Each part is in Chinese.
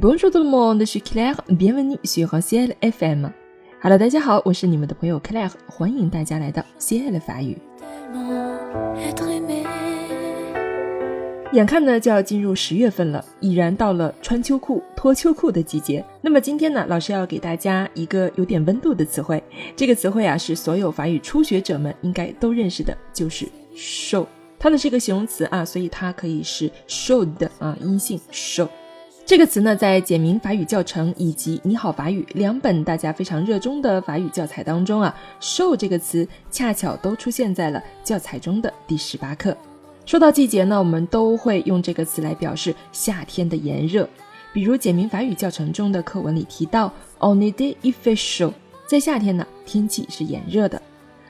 Bonjour tout le monde, je suis Claire, bienvenue sur CL FM. Hello，大家好，我是你们的朋友 Claire，欢迎大家来到 Ciel 法语。眼看呢就要进入十月份了，已然到了穿秋裤、脱秋裤的季节。那么今天呢，老师要给大家一个有点温度的词汇。这个词汇啊，是所有法语初学者们应该都认识的，就是 show。它呢是一个形容词啊，所以它可以是 showed 啊，阴性 show。这个词呢，在简明法语教程以及你好法语两本大家非常热衷的法语教材当中啊，show 这个词恰巧都出现在了教材中的第十八课。说到季节呢，我们都会用这个词来表示夏天的炎热。比如简明法语教程中的课文里提到，on est il fait chaud，在夏天呢，天气是炎热的。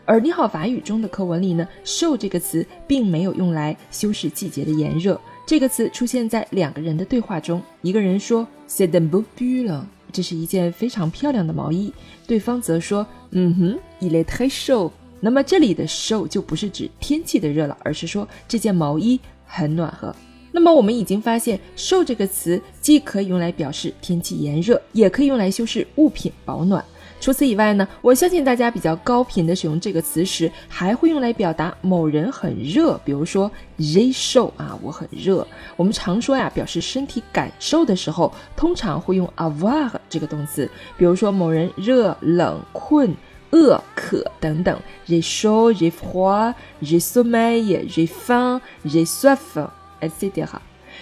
而你好法语中的课文里呢，show 这个词并没有用来修饰季节的炎热。这个词出现在两个人的对话中，一个人说 c'est un beau pull，这是一件非常漂亮的毛衣，对方则说，嗯哼，il est très chaud。那么这里的 show 就不是指天气的热了，而是说这件毛衣很暖和。那么我们已经发现，show 这个词既可以用来表示天气炎热，也可以用来修饰物品保暖。除此以外呢，我相信大家比较高频的使用这个词时，还会用来表达某人很热，比如说 j show 啊，我很热。我们常说呀，表示身体感受的时候，通常会用 avoir 这个动词，比如说某人热、冷、困、饿、渴等等。j chaud, j froid, j sommeil, j faim, j soif，etc.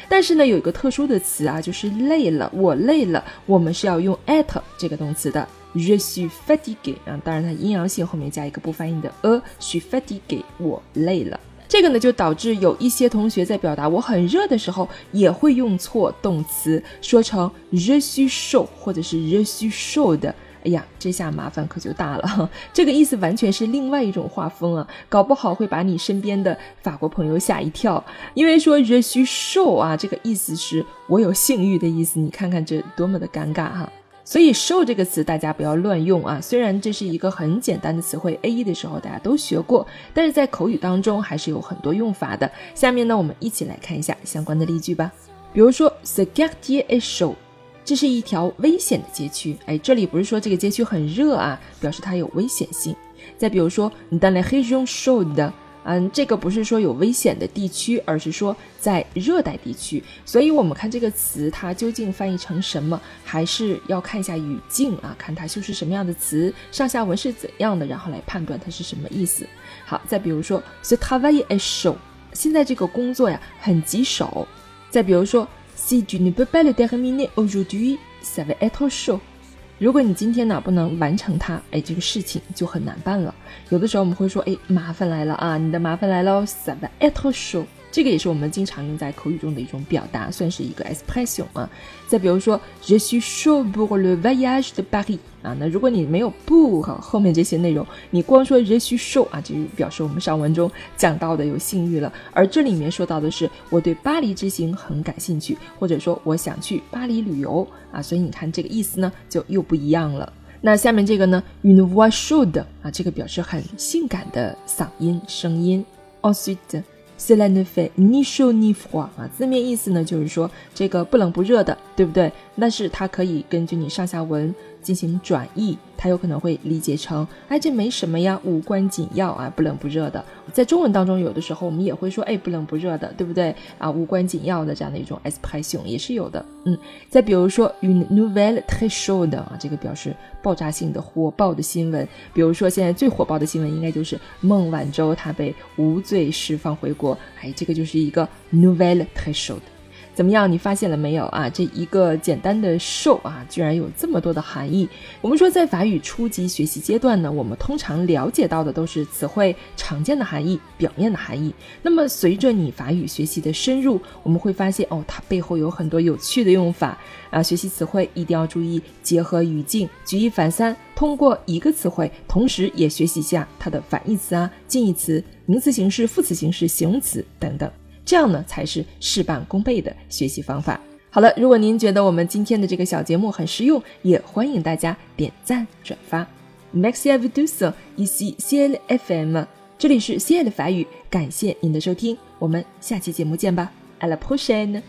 但是呢，有一个特殊的词啊，就是累了，我累了，我们是要用 at 这个动词的。Je suis fatigué 啊，当然它阴阳性后面加一个不发音的 a，je suis fatigué，我累了。这个呢就导致有一些同学在表达我很热的时候，也会用错动词，说成 je suis chaud 或者是 je suis chaude。哎呀，这下麻烦可就大了。这个意思完全是另外一种画风啊，搞不好会把你身边的法国朋友吓一跳。因为说 je suis chaud 啊，这个意思是我有性欲的意思，你看看这多么的尴尬哈。所以 show 这个词大家不要乱用啊！虽然这是一个很简单的词汇，A 一的时候大家都学过，但是在口语当中还是有很多用法的。下面呢，我们一起来看一下相关的例句吧。比如说，the quartier is chaud，这是一条危险的街区。哎，这里不是说这个街区很热啊，表示它有危险性。再比如说，dans la région chaude。嗯，这个不是说有危险的地区，而是说在热带地区。所以，我们看这个词，它究竟翻译成什么，还是要看一下语境啊，看它修饰什么样的词，上下文是怎样的，然后来判断它是什么意思。好，再比如说，ce travail est chaud，现在这个工作呀很棘手。再比如说，si tu ne peux pas le terminer aujourd'hui，ça va être chaud。如果你今天呢不能完成它，哎，这个事情就很难办了。有的时候我们会说，哎，麻烦来了啊，你的麻烦来了，ça va être chaud。这个也是我们经常用在口语中的一种表达，算是一个 expression 啊。再比如说，je suis chaud pour le voyage de Paris 啊。那如果你没有不和后面这些内容，你光说 je suis chaud 啊，就表示我们上文中讲到的有性欲了。而这里面说到的是我对巴黎之行很感兴趣，或者说我想去巴黎旅游啊。所以你看这个意思呢，就又不一样了。那下面这个呢，une voix chaude 啊，这个表示很性感的嗓音声音。ensuite Cela ne fait ni chaud ni froid 啊，字面意思呢就是说这个不冷不热的，对不对？但是它可以根据你上下文进行转译，它有可能会理解成，哎，这没什么呀，无关紧要啊，不冷不热的。在中文当中，有的时候我们也会说，哎，不冷不热的，对不对？啊，无关紧要的这样的一种 expression 也是有的。嗯，再比如说，une nouvelle très chaude 啊，这个表示爆炸性的、火爆的新闻。比如说，现在最火爆的新闻应该就是孟晚舟她被无罪释放回国，哎，这个就是一个 nouvelle très chaude。怎么样？你发现了没有啊？这一个简单的 show 啊，居然有这么多的含义。我们说，在法语初级学习阶段呢，我们通常了解到的都是词汇常见的含义、表面的含义。那么，随着你法语学习的深入，我们会发现哦，它背后有很多有趣的用法啊。学习词汇一定要注意结合语境，举一反三，通过一个词汇，同时也学习一下它的反义词啊、近义词、名词形式、副词形式、形容词等等。这样呢，才是事半功倍的学习方法。好了，如果您觉得我们今天的这个小节目很实用，也欢迎大家点赞转发。Merci à vous tous ici CL FM，这里是亲爱的法语，感谢您的收听，我们下期节目见吧，À la prochaine。